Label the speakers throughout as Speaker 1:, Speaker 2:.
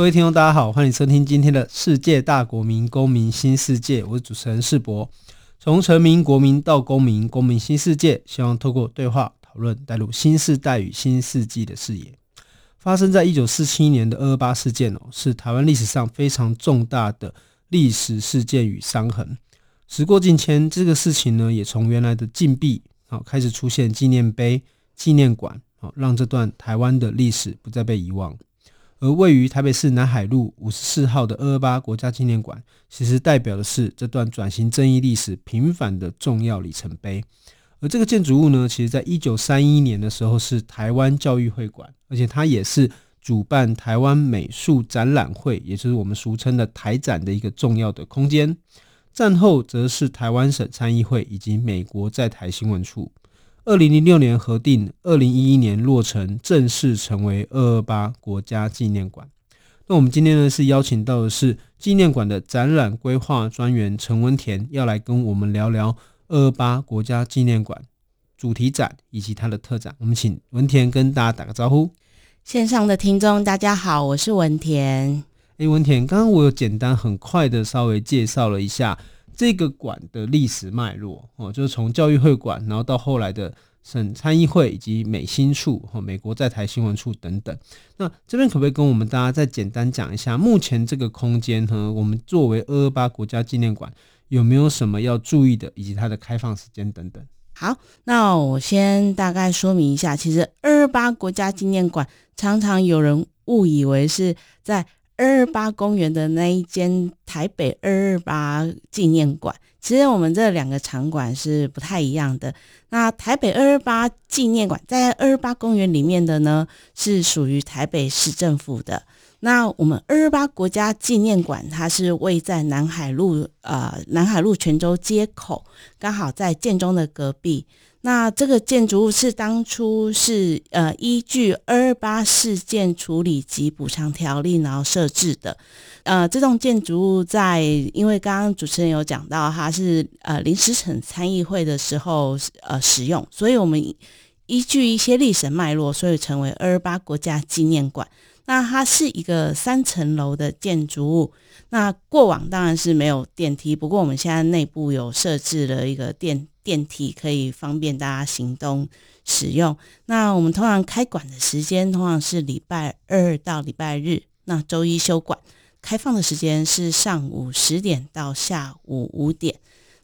Speaker 1: 各位听众，大家好，欢迎收听今天的世界大国民公民新世界。我是主持人世博。从臣民、国民到公民，公民新世界，希望透过对话讨论，带入新世代与新世纪的视野。发生在一九四七年的二二八事件哦，是台湾历史上非常重大的历史事件与伤痕。时过境迁，这个事情呢，也从原来的禁闭啊，开始出现纪念碑、纪念馆啊，让这段台湾的历史不再被遗忘。而位于台北市南海路五十四号的二二八国家纪念馆，其实代表的是这段转型正义历史平反的重要里程碑。而这个建筑物呢，其实在一九三一年的时候是台湾教育会馆，而且它也是主办台湾美术展览会，也就是我们俗称的台展的一个重要的空间。战后则是台湾省参议会以及美国在台新闻处。二零零六年核定，二零一一年落成，正式成为二二八国家纪念馆。那我们今天呢是邀请到的是纪念馆的展览规划专员陈文田，要来跟我们聊聊二二八国家纪念馆主题展以及它的特展。我们请文田跟大家打个招呼。
Speaker 2: 线上的听众大家好，我是文田。
Speaker 1: 哎，文田，刚刚我有简单很快的稍微介绍了一下。这个馆的历史脉络哦，就是从教育会馆，然后到后来的省参议会以及美新处、和美国在台新闻处等等。那这边可不可以跟我们大家再简单讲一下，目前这个空间和我们作为二二八国家纪念馆有没有什么要注意的，以及它的开放时间等等？
Speaker 2: 好，那我先大概说明一下，其实二二八国家纪念馆常常有人误以为是在。二二八公园的那一间台北二二八纪念馆，其实我们这两个场馆是不太一样的。那台北二二八纪念馆在二二八公园里面的呢，是属于台北市政府的。那我们二二八国家纪念馆，它是位在南海路，呃，南海路泉州街口，刚好在建中的隔壁。那这个建筑物是当初是呃依据二二八事件处理及补偿条例然后设置的，呃，这栋建筑物在因为刚刚主持人有讲到它是呃临时省参议会的时候呃使用，所以我们依据一些历史脉络，所以成为二二八国家纪念馆。那它是一个三层楼的建筑物，那过往当然是没有电梯，不过我们现在内部有设置了一个电。电梯可以方便大家行动使用。那我们通常开馆的时间通常是礼拜二到礼拜日，那周一休馆。开放的时间是上午十点到下午五点。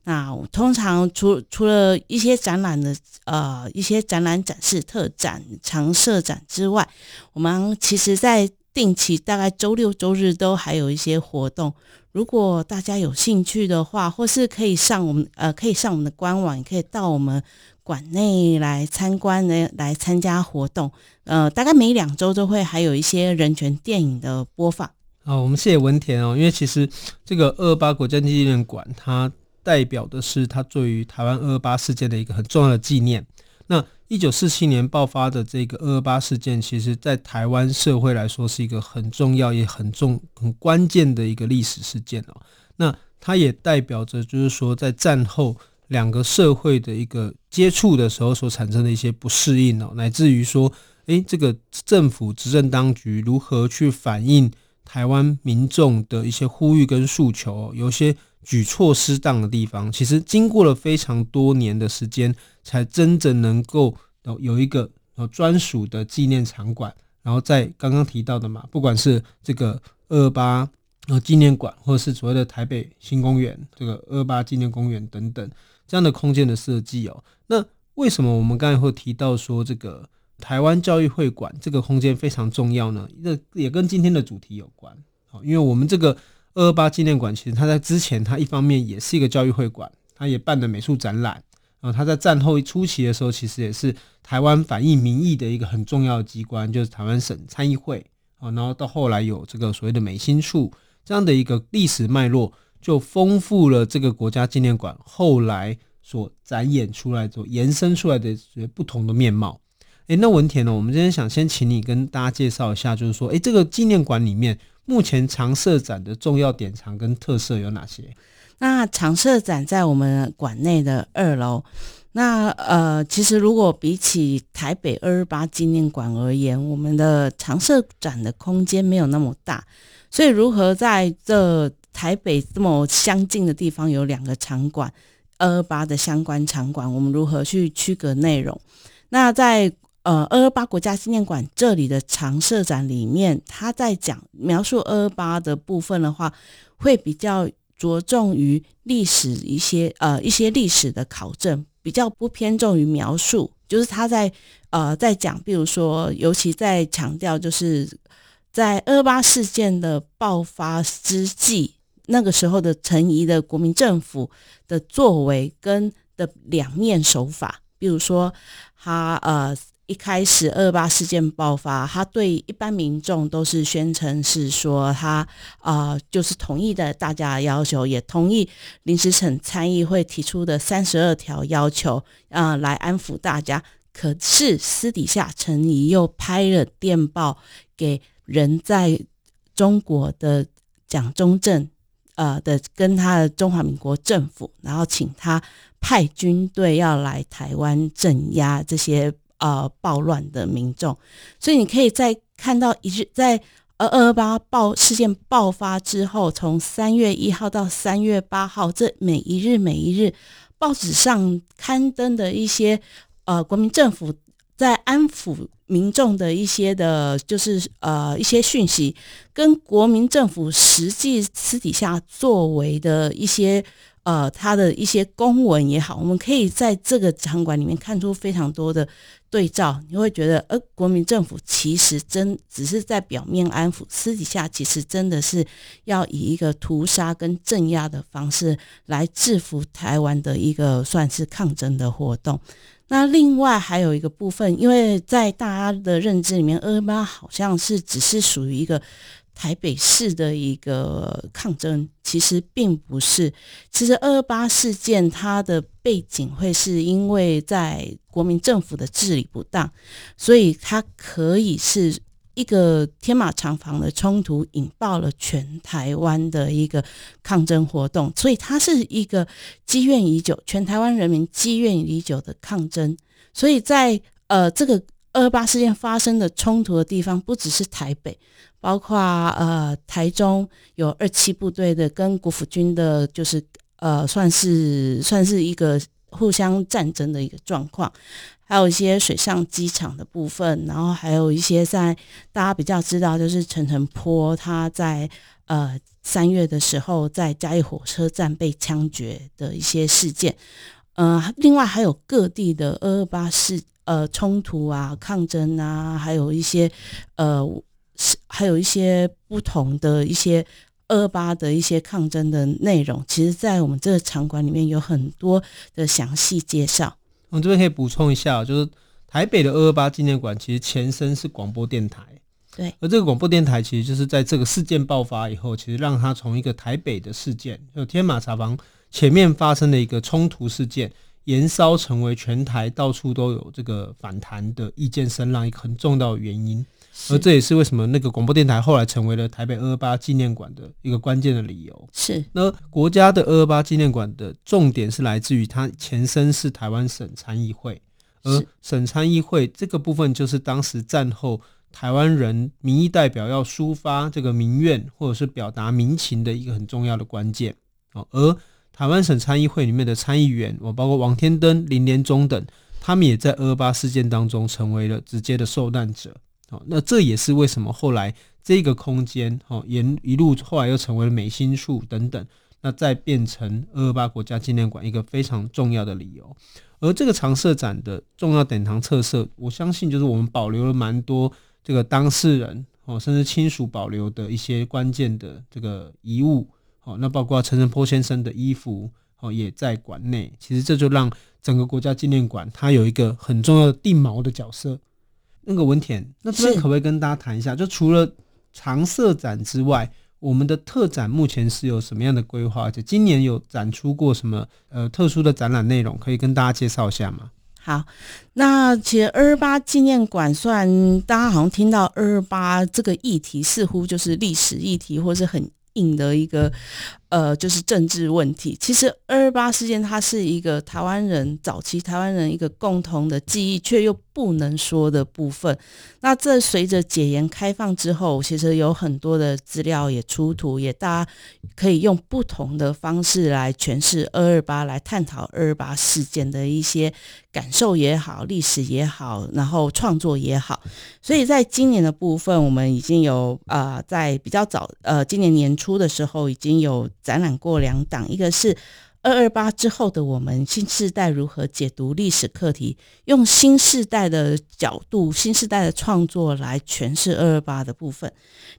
Speaker 2: 那通常除除了一些展览的呃一些展览展示、特展、常设展之外，我们其实在定期大概周六周日都还有一些活动。如果大家有兴趣的话，或是可以上我们呃，可以上我们的官网，也可以到我们馆内来参观来来参加活动。呃，大概每两周都会还有一些人权电影的播放。
Speaker 1: 好，我们谢谢文田哦，因为其实这个二二八国家纪念馆，它代表的是它对于台湾二二八事件的一个很重要的纪念。那一九四七年爆发的这个二二八事件，其实在台湾社会来说是一个很重要也很重很关键的一个历史事件哦。那它也代表着，就是说在战后两个社会的一个接触的时候所产生的一些不适应哦，乃至于说，诶，这个政府执政当局如何去反映台湾民众的一些呼吁跟诉求，有些举措失当的地方，其实经过了非常多年的时间。才真正能够有一个呃专属的纪念场馆，然后在刚刚提到的嘛，不管是这个二八呃纪念馆，或者是所谓的台北新公园这个二八纪念公园等等这样的空间的设计哦，那为什么我们刚才会提到说这个台湾教育会馆这个空间非常重要呢？这也跟今天的主题有关，好，因为我们这个二二八纪念馆其实它在之前它一方面也是一个教育会馆，它也办了美术展览。啊，它在战后初期的时候，其实也是台湾反映民意的一个很重要的机关，就是台湾省参议会啊。然后到后来有这个所谓的美心处这样的一个历史脉络，就丰富了这个国家纪念馆后来所展演出来、所延伸出来的不同的面貌。诶，那文田呢？我们今天想先请你跟大家介绍一下，就是说，诶，这个纪念馆里面目前常设展的重要典藏跟特色有哪些？
Speaker 2: 那常设展在我们馆内的二楼。那呃，其实如果比起台北二二八纪念馆而言，我们的常设展的空间没有那么大，所以如何在这台北这么相近的地方有两个场馆，二二八的相关场馆，我们如何去区隔内容？那在呃，二二八国家纪念馆这里的常设展里面，他在讲描述二二八的部分的话，会比较着重于历史一些呃一些历史的考证，比较不偏重于描述。就是他在呃在讲，比如说，尤其在强调，就是在二二八事件的爆发之际，那个时候的陈仪的国民政府的作为跟的两面手法，比如说他呃。一开始二八事件爆发，他对一般民众都是宣称是说他啊、呃，就是同意的大家的要求，也同意临时省参议会提出的三十二条要求啊、呃，来安抚大家。可是私底下陈仪又拍了电报给人在中国的蒋中正，呃的跟他的中华民国政府，然后请他派军队要来台湾镇压这些。呃，暴乱的民众，所以你可以在看到一日，在二二八爆事件爆发之后，从三月一号到三月八号，这每一日每一日，报纸上刊登的一些呃，国民政府在安抚民众的一些的，就是呃一些讯息，跟国民政府实际私底下作为的一些。呃，他的一些公文也好，我们可以在这个场馆里面看出非常多的对照。你会觉得，呃，国民政府其实真只是在表面安抚，私底下其实真的是要以一个屠杀跟镇压的方式来制服台湾的一个算是抗争的活动。那另外还有一个部分，因为在大家的认知里面，二十八好像是只是属于一个。台北市的一个抗争，其实并不是。其实二二八事件它的背景会是因为在国民政府的治理不当，所以它可以是一个天马厂房的冲突，引爆了全台湾的一个抗争活动。所以它是一个积怨已久，全台湾人民积怨已久的抗争。所以在呃这个二二八事件发生的冲突的地方，不只是台北。包括呃台中有二七部队的跟国府军的，就是呃算是算是一个互相战争的一个状况，还有一些水上机场的部分，然后还有一些在大家比较知道就是陈诚坡他在呃三月的时候在嘉义火车站被枪决的一些事件，呃另外还有各地的二二八事呃冲突啊抗争啊，还有一些呃。是，还有一些不同的一些二二八的一些抗争的内容，其实，在我们这个场馆里面有很多的详细介绍。
Speaker 1: 我这边可以补充一下，就是台北的二二八纪念馆其实前身是广播电台，
Speaker 2: 对。
Speaker 1: 而这个广播电台其实就是在这个事件爆发以后，其实让它从一个台北的事件，就天马茶房前面发生的一个冲突事件，延烧成为全台到处都有这个反弹的意见声浪，一个很重要的原因。而这也是为什么那个广播电台后来成为了台北二二八纪念馆的一个关键的理由。
Speaker 2: 是，
Speaker 1: 那国家的二二八纪念馆的重点是来自于它前身是台湾省参议会，而省参议会这个部分就是当时战后台湾人民意代表要抒发这个民怨或者是表达民情的一个很重要的关键。哦，而台湾省参议会里面的参议员，我包括王天登、林连中等，他们也在二二八事件当中成为了直接的受难者。哦，那这也是为什么后来这个空间，哦，沿一路后来又成为了美心处等等，那再变成二二八国家纪念馆一个非常重要的理由。而这个常设展的重要典藏特色，我相信就是我们保留了蛮多这个当事人哦，甚至亲属保留的一些关键的这个遗物。哦，那包括陈澄波先生的衣服，哦，也在馆内。其实这就让整个国家纪念馆它有一个很重要的定锚的角色。那个文田，那这边可不可以跟大家谈一下？就除了常设展之外，我们的特展目前是有什么样的规划？而且今年有展出过什么呃特殊的展览内容，可以跟大家介绍一下吗？
Speaker 2: 好，那其实二二八纪念馆，虽然大家好像听到二二八这个议题，似乎就是历史议题，或是很硬的一个。呃，就是政治问题。其实二二八事件它是一个台湾人早期台湾人一个共同的记忆，却又不能说的部分。那这随着解严开放之后，其实有很多的资料也出土，也大家可以用不同的方式来诠释二二八，来探讨二二八事件的一些感受也好，历史也好，然后创作也好。所以在今年的部分，我们已经有啊、在比较早呃，今年年初的时候已经有。展览过两档，一个是二二八之后的我们新时代如何解读历史课题，用新时代的角度、新时代的创作来诠释二二八的部分。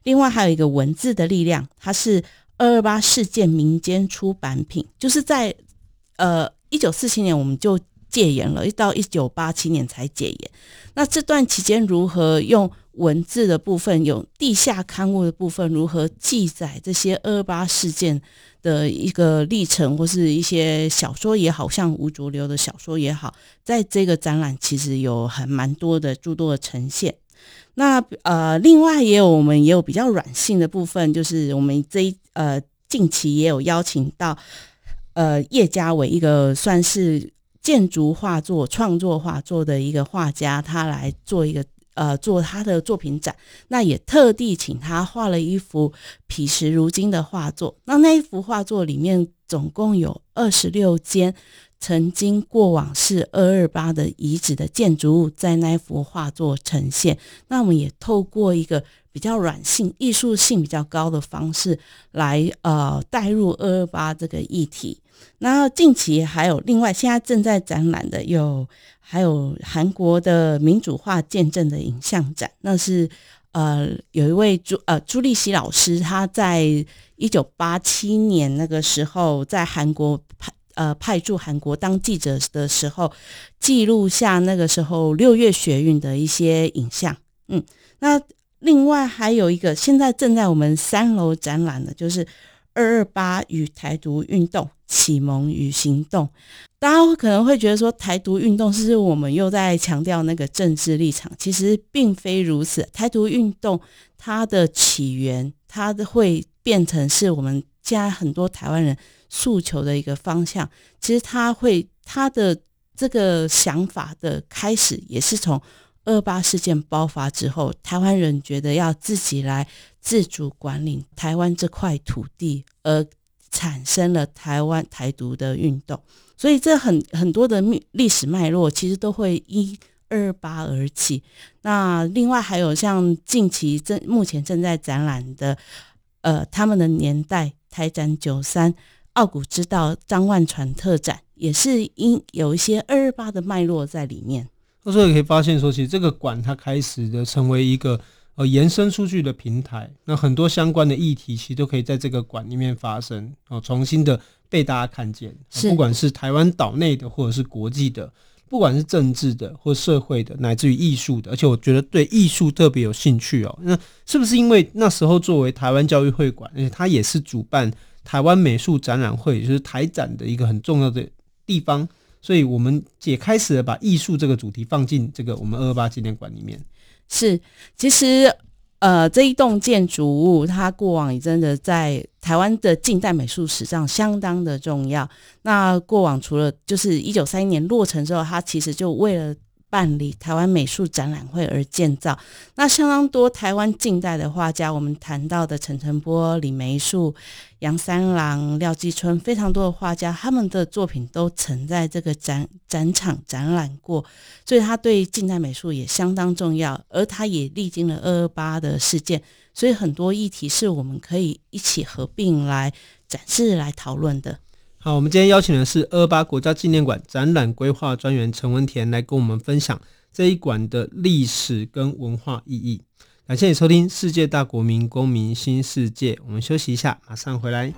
Speaker 2: 另外还有一个文字的力量，它是二二八事件民间出版品，就是在呃一九四七年我们就戒严了，一到一九八七年才戒严。那这段期间如何用文字的部分，有地下刊物的部分，如何记载这些二八事件的一个历程，或是一些小说也好，像吴浊流的小说也好，在这个展览其实有很蛮多的诸多的呈现。那呃，另外也有我们也有比较软性的部分，就是我们这呃近期也有邀请到呃叶嘉伟一个算是建筑画作创作画作的一个画家，他来做一个。呃，做他的作品展，那也特地请他画了一幅彼时如今的画作。那那一幅画作里面总共有二十六间曾经过往是二二八的遗址的建筑物，在那一幅画作呈现。那我们也透过一个比较软性、艺术性比较高的方式来呃带入二二八这个议题。那近期还有另外，现在正在展览的有。还有韩国的民主化见证的影像展，那是呃有一位朱呃朱立熙老师，他在一九八七年那个时候在韩国派呃派驻韩国当记者的时候，记录下那个时候六月学运的一些影像。嗯，那另外还有一个现在正在我们三楼展览的，就是二二八与台独运动启蒙与行动。大家可能会觉得说，台独运动是我们又在强调那个政治立场？其实并非如此。台独运动它的起源，它的会变成是我们现在很多台湾人诉求的一个方向。其实它会，它的这个想法的开始，也是从二二八事件爆发之后，台湾人觉得要自己来自主管理台湾这块土地，而产生了台湾台独的运动。所以这很很多的历史脉络，其实都会因二八而起。那另外还有像近期正目前正在展览的，呃，他们的年代台展九三奥古之道张万传特展，也是因有一些二二八的脉络在里面。
Speaker 1: 那所以可以发现说，其实这个馆它开始的成为一个呃延伸出去的平台，那很多相关的议题其实都可以在这个馆里面发生哦，重新的。被大家看见，不管是台湾岛内的，或者是国际的，不管是政治的或社会的，乃至于艺术的，而且我觉得对艺术特别有兴趣哦。那是不是因为那时候作为台湾教育会馆，而且它也是主办台湾美术展览会，就是台展的一个很重要的地方，所以我们也开始了把艺术这个主题放进这个我们二二八纪念馆里面。
Speaker 2: 是，其实。呃，这一栋建筑物，它过往也真的在台湾的近代美术史上相当的重要。那过往除了就是一九三一年落成之后，它其实就为了。办理台湾美术展览会而建造，那相当多台湾近代的画家，我们谈到的陈澄波、李梅树、杨三郎、廖继春，非常多的画家，他们的作品都曾在这个展展场展览过，所以他对近代美术也相当重要，而他也历经了二二八的事件，所以很多议题是我们可以一起合并来展示、来讨论的。
Speaker 1: 好，我们今天邀请的是二二八国家纪念馆展览规划专员陈文田来跟我们分享这一馆的历史跟文化意义。感谢你收听《世界大国民公民新世界》，我们休息一下，马上回来。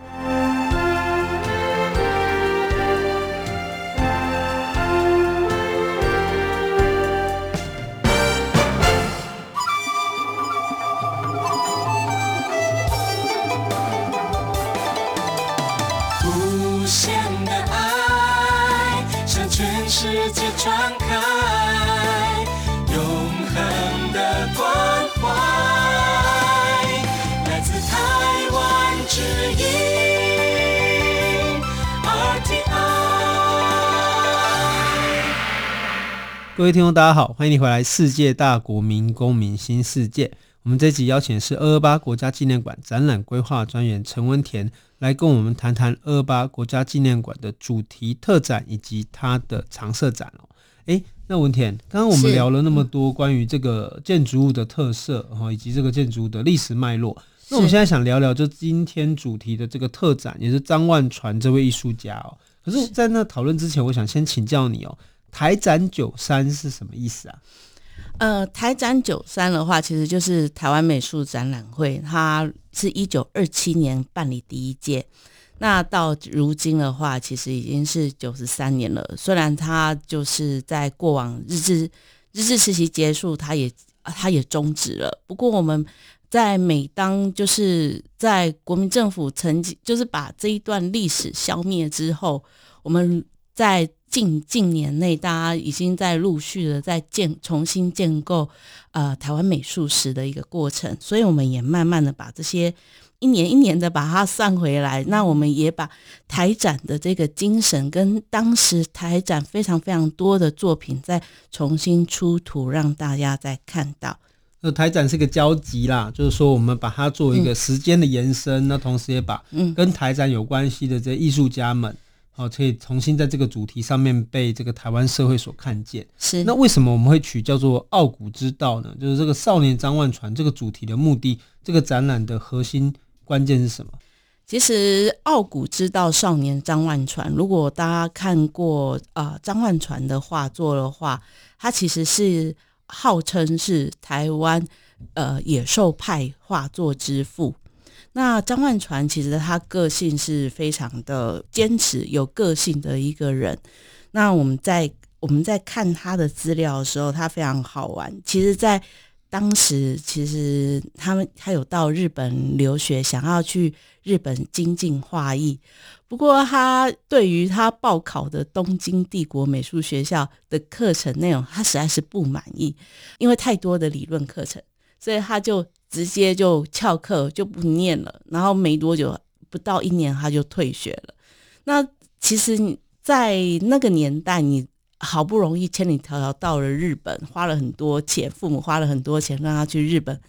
Speaker 1: 各位听众，大家好，欢迎你回来《世界大国民公民新世界》。我们这集邀请的是二二八国家纪念馆展览规划专员陈文田，来跟我们谈谈二二八国家纪念馆的主题特展以及它的常设展哦。诶，那文田，刚刚我们聊了那么多关于这个建筑物的特色，哈，以及这个建筑物的历史脉络。那我们现在想聊聊，就今天主题的这个特展，也是张万传这位艺术家哦。可是，在那讨论之前，我想先请教你哦。台展九三是什么意思啊？
Speaker 2: 呃，台展九三的话，其实就是台湾美术展览会，它是一九二七年办理第一届，那到如今的话，其实已经是九十三年了。虽然它就是在过往日治日治时期结束，它也它也终止了。不过我们在每当就是在国民政府曾经就是把这一段历史消灭之后，我们在近近年内，大家已经在陆续的在建重新建构呃台湾美术史的一个过程，所以我们也慢慢的把这些一年一年的把它算回来。那我们也把台展的这个精神跟当时台展非常非常多的作品再重新出土，让大家再看到。
Speaker 1: 那台展是个交集啦，就是说我们把它作为一个时间的延伸，嗯、那同时也把跟台展有关系的这些艺术家们。哦，可以重新在这个主题上面被这个台湾社会所看见。
Speaker 2: 是，
Speaker 1: 那为什么我们会取叫做“傲骨之道”呢？就是这个少年张万传这个主题的目的，这个展览的核心关键是什么？
Speaker 2: 其实“傲骨之道”少年张万传，如果大家看过啊张万传的画作的话，他其实是号称是台湾呃野兽派画作之父。那张万传其实他个性是非常的坚持、有个性的一个人。那我们在我们在看他的资料的时候，他非常好玩。其实，在当时，其实他们他有到日本留学，想要去日本精进画艺。不过，他对于他报考的东京帝国美术学校的课程内容，他实在是不满意，因为太多的理论课程，所以他就。直接就翘课就不念了，然后没多久，不到一年他就退学了。那其实你在那个年代，你好不容易千里迢迢到了日本，花了很多钱，父母花了很多钱让他去日本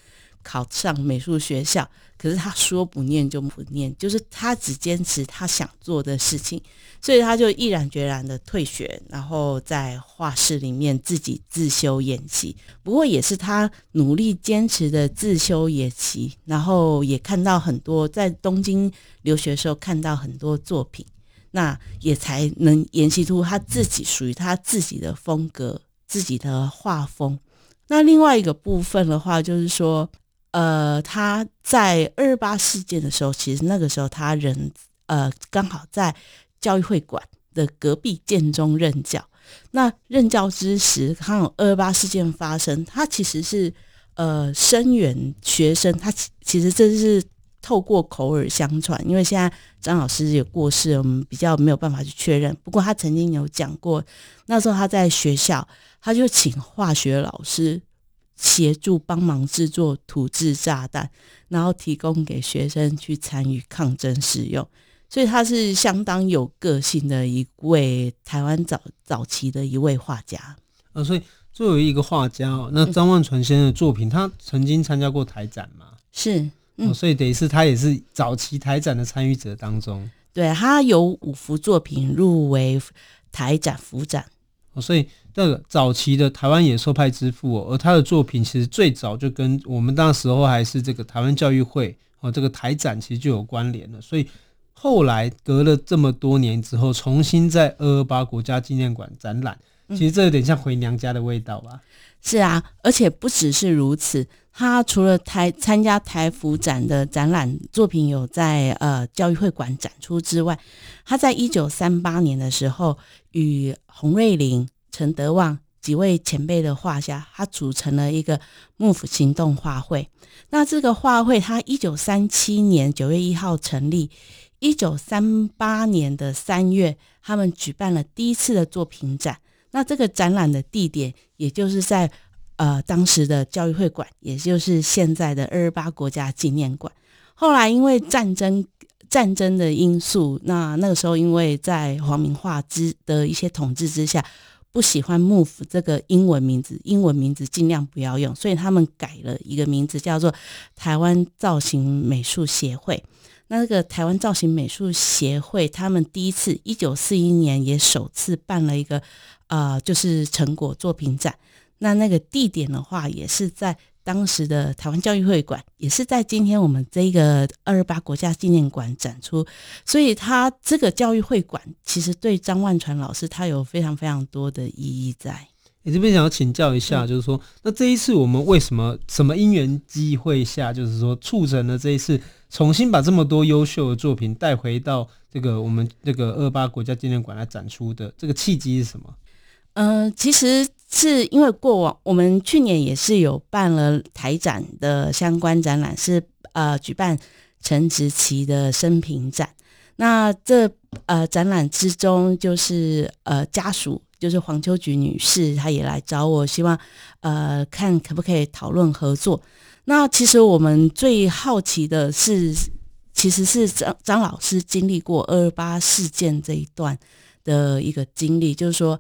Speaker 2: 考上美术学校。可是他说不念就不念，就是他只坚持他想做的事情，所以他就毅然决然的退学，然后在画室里面自己自修演习。不过也是他努力坚持的自修演习，然后也看到很多在东京留学的时候看到很多作品，那也才能研习出他自己属于他自己的风格、自己的画风。那另外一个部分的话，就是说。呃，他在二八事件的时候，其实那个时候他人呃刚好在教育会馆的隔壁建中任教。那任教之时，刚好二八事件发生，他其实是呃声援学生。他其其实这是透过口耳相传，因为现在张老师也过世，我们比较没有办法去确认。不过他曾经有讲过，那时候他在学校，他就请化学老师。协助帮忙制作土制炸弹，然后提供给学生去参与抗争使用，所以他是相当有个性的一位台湾早早期的一位画家。
Speaker 1: 呃，所以作为一个画家哦，那张万传先生的作品，嗯、他曾经参加过台展吗？
Speaker 2: 是，嗯
Speaker 1: 哦，所以等于是他也是早期台展的参与者当中。
Speaker 2: 对，他有五幅作品入围台展福展。
Speaker 1: 哦，所以。这个早期的台湾野兽派之父，哦，而他的作品其实最早就跟我们那时候还是这个台湾教育会哦，这个台展其实就有关联了。所以后来隔了这么多年之后，重新在二二八国家纪念馆展览，其实这有点像回娘家的味道吧？
Speaker 2: 是啊，而且不只是如此，他除了台参加台服展的展览作品有在呃教育会馆展出之外，他在一九三八年的时候与洪瑞麟。陈德旺几位前辈的画家，他组成了一个幕府行动画会。那这个画会，他一九三七年九月一号成立，一九三八年的三月，他们举办了第一次的作品展。那这个展览的地点，也就是在呃当时的教育会馆，也就是现在的二二八国家纪念馆。后来因为战争战争的因素，那那个时候因为在皇民化之的一些统治之下。不喜欢 “MOVE” 这个英文名字，英文名字尽量不要用，所以他们改了一个名字，叫做台湾造型美术协会。那这个台湾造型美术协会，他们第一次一九四一年也首次办了一个呃，就是成果作品展。那那个地点的话，也是在当时的台湾教育会馆，也是在今天我们这个二二八国家纪念馆展出。所以，他这个教育会馆其实对张万传老师他有非常非常多的意义在。
Speaker 1: 你这边想要请教一下，就是说，那这一次我们为什么什么因缘机会下，就是说促成了这一次重新把这么多优秀的作品带回到这个我们这个二二八国家纪念馆来展出的这个契机是什么？
Speaker 2: 嗯、呃，其实是因为过往我们去年也是有办了台展的相关展览，是呃举办陈植棋的生平展。那这呃展览之中，就是呃家属。就是黄秋菊女士，她也来找我，希望呃看可不可以讨论合作。那其实我们最好奇的是，其实是张张老师经历过二八事件这一段的一个经历，就是说，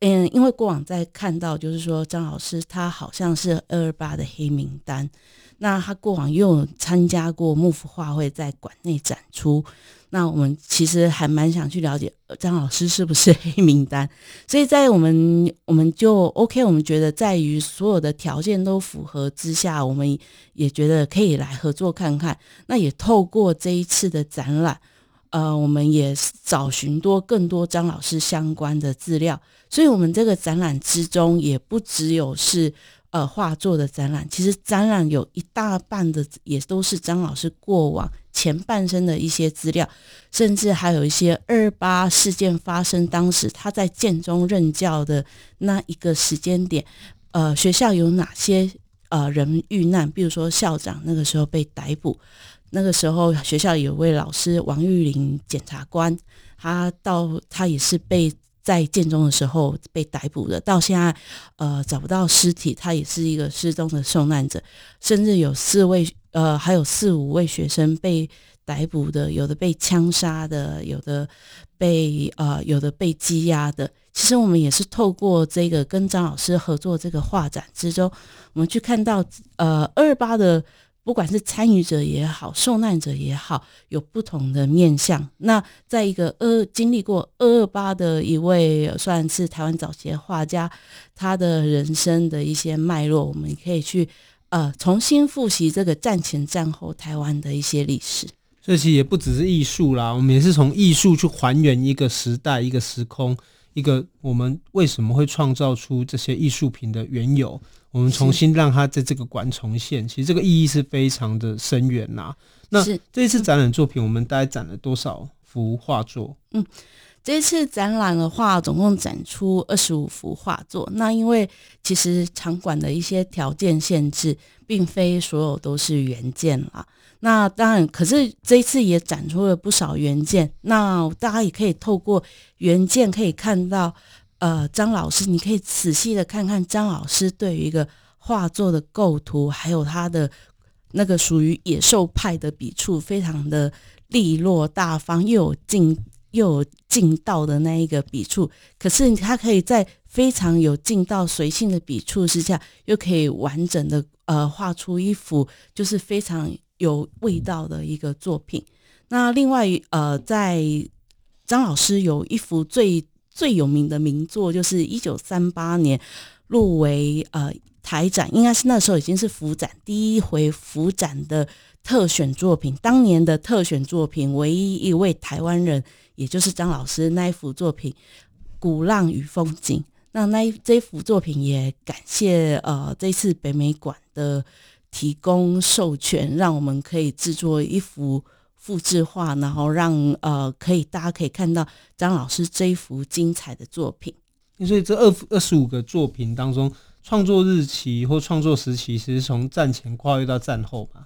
Speaker 2: 嗯，因为过往在看到，就是说张老师他好像是二二八的黑名单，那他过往又有参加过幕府画会在馆内展出。那我们其实还蛮想去了解张老师是不是黑名单，所以在我们我们就 OK，我们觉得在于所有的条件都符合之下，我们也觉得可以来合作看看。那也透过这一次的展览，呃，我们也找寻多更多张老师相关的资料，所以我们这个展览之中也不只有是。呃，画作的展览，其实展览有一大半的也都是张老师过往前半生的一些资料，甚至还有一些二八事件发生当时他在建中任教的那一个时间点，呃，学校有哪些呃人遇难，比如说校长那个时候被逮捕，那个时候学校有位老师王玉林检察官，他到他也是被。在建中的时候被逮捕的，到现在，呃，找不到尸体，他也是一个失踪的受难者。甚至有四位，呃，还有四五位学生被逮捕的，有的被枪杀的，有的被呃，有的被羁押的。其实我们也是透过这个跟张老师合作这个画展之中，我们去看到，呃，二二八的。不管是参与者也好，受难者也好，有不同的面向。那在一个二经历过二二八的一位，算是台湾早期的画家，他的人生的一些脉络，我们可以去呃重新复习这个战前战后台湾的一些历史。
Speaker 1: 这些也不只是艺术啦，我们也是从艺术去还原一个时代、一个时空、一个我们为什么会创造出这些艺术品的缘由。我们重新让它在这个馆重现，其实这个意义是非常的深远呐。那这一次展览作品，我们大概展了多少幅画作？
Speaker 2: 嗯，这一次展览的话，总共展出二十五幅画作。那因为其实场馆的一些条件限制，并非所有都是原件啦。那当然，可是这一次也展出了不少原件。那大家也可以透过原件可以看到。呃，张老师，你可以仔细的看看张老师对于一个画作的构图，还有他的那个属于野兽派的笔触，非常的利落大方，又有劲又有劲道的那一个笔触。可是他可以在非常有劲道随性的笔触之下，又可以完整的呃画出一幅就是非常有味道的一个作品。那另外呃，在张老师有一幅最。最有名的名作就是一九三八年入围呃台展，应该是那时候已经是福展第一回福展的特选作品。当年的特选作品，唯一一位台湾人，也就是张老师那一幅作品《鼓浪与风景》。那那这幅作品也感谢呃这次北美馆的提供授权，让我们可以制作一幅。复制画，然后让呃，可以大家可以看到张老师这一幅精彩的作品。
Speaker 1: 所以这二二十五个作品当中，创作日期或创作时期，其实从战前跨越到战后嘛。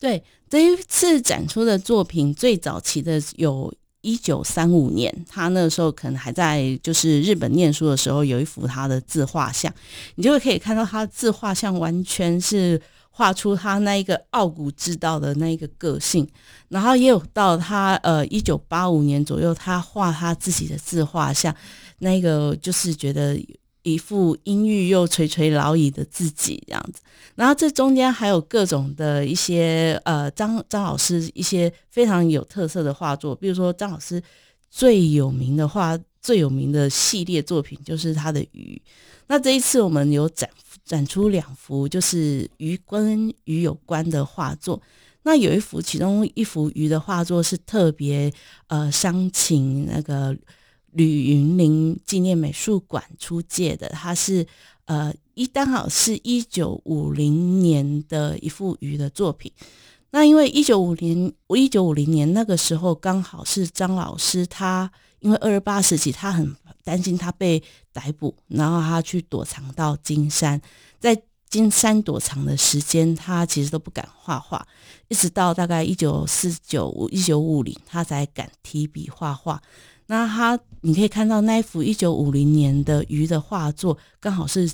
Speaker 2: 对，这一次展出的作品最早期的有一九三五年，他那时候可能还在就是日本念书的时候，有一幅他的自画像，你就会可以看到他自画像完全是。画出他那一个傲骨之道的那一个个性，然后也有到他呃一九八五年左右，他画他自己的自画像，那个就是觉得一副阴郁又垂垂老矣的自己这样子。然后这中间还有各种的一些呃张张老师一些非常有特色的画作，比如说张老师最有名的画最有名的系列作品就是他的鱼。那这一次我们有展展出两幅就是鱼跟鱼有关的画作。那有一幅，其中一幅鱼的画作是特别呃，商请那个吕云林纪念美术馆出借的，它是呃一刚好是一九五零年的一幅鱼的作品。那因为一九五零一九五零年那个时候刚好是张老师他因为二二八时期他很担心他被逮捕，然后他去躲藏到金山，在。金山躲藏的时间，他其实都不敢画画，一直到大概一九四九、一九五零，他才敢提笔画画。那他，你可以看到那一幅一九五零年的鱼的画作，刚好是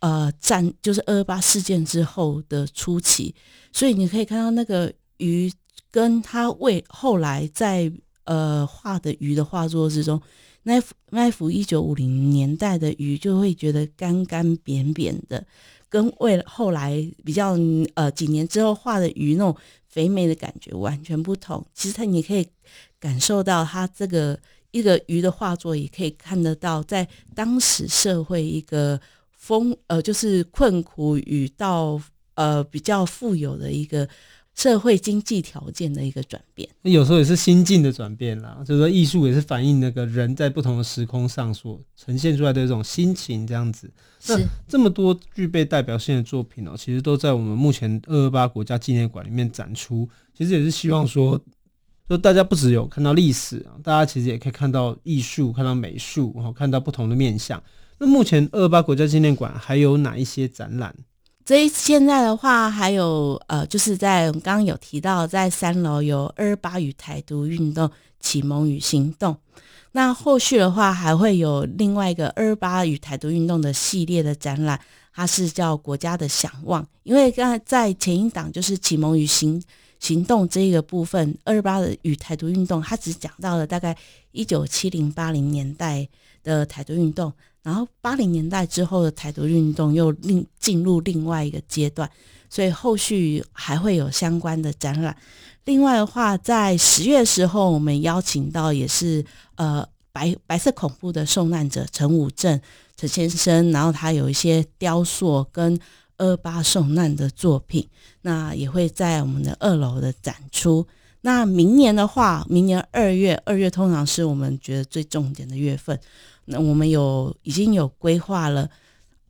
Speaker 2: 呃战，就是二二八事件之后的初期，所以你可以看到那个鱼跟他为后来在呃画的鱼的画作之中，那幅那幅一九五零年代的鱼就会觉得干干扁扁的。跟为后来比较呃几年之后画的鱼那种肥美的感觉完全不同。其实它你可以感受到它这个一个鱼的画作，也可以看得到在当时社会一个丰呃就是困苦与到呃比较富有的一个。社会经济条件的一个转变，
Speaker 1: 那有时候也是心境的转变啦。就是说，艺术也是反映那个人在不同的时空上所呈现出来的一种心情，这样子。那这么多具备代表性的作品哦，其实都在我们目前二二八国家纪念馆里面展出。其实也是希望说，就大家不只有看到历史啊，大家其实也可以看到艺术，看到美术，然后看到不同的面向。那目前二二八国家纪念馆还有哪一些展览？
Speaker 2: 所以现在的话，还有呃，就是在刚刚有提到，在三楼有二二八与台独运动启蒙与行动。那后续的话，还会有另外一个二二八与台独运动的系列的展览，它是叫国家的想望。因为刚才在前一档就是启蒙与行行动这一个部分，二二八的与台独运动，它只讲到了大概一九七零八零年代的台独运动。然后八零年代之后的台独运动又另进入另外一个阶段，所以后续还会有相关的展览。另外的话，在十月时候，我们邀请到也是呃白白色恐怖的受难者陈武正陈先生，然后他有一些雕塑跟二八受难的作品，那也会在我们的二楼的展出。那明年的话，明年二月，二月通常是我们觉得最重点的月份。那我们有已经有规划了，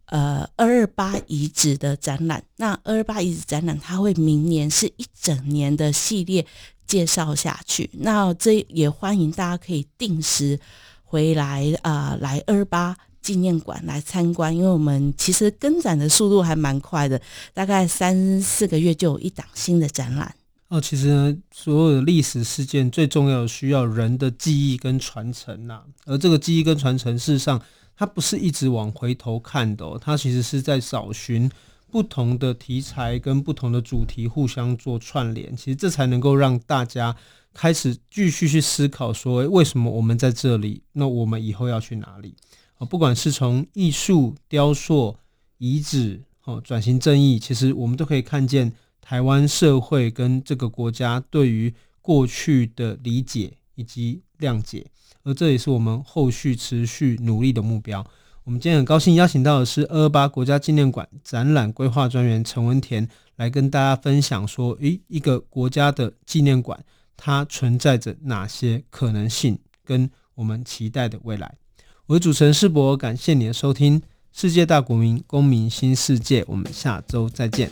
Speaker 2: 呃，二二八遗址的展览。那二二八遗址展览，它会明年是一整年的系列介绍下去。那这也欢迎大家可以定时回来啊、来二八纪念馆来参观，因为我们其实跟展的速度还蛮快的，大概三四个月就有一档新的展览。
Speaker 1: 哦，其实呢，所有的历史事件最重要的需要人的记忆跟传承呐。而这个记忆跟传承，事实上它不是一直往回头看的哦，它其实是在找寻不同的题材跟不同的主题互相做串联。其实这才能够让大家开始继续去思考说，为什么我们在这里？那我们以后要去哪里？啊，不管是从艺术、雕塑、遗址，哦，转型正义，其实我们都可以看见。台湾社会跟这个国家对于过去的理解以及谅解，而这也是我们后续持续努力的目标。我们今天很高兴邀请到的是二二八国家纪念馆展览规划专员陈文田来跟大家分享说：诶，一个国家的纪念馆它存在着哪些可能性，跟我们期待的未来。我是主持人世博，感谢你的收听，《世界大国民公民新世界》，我们下周再见。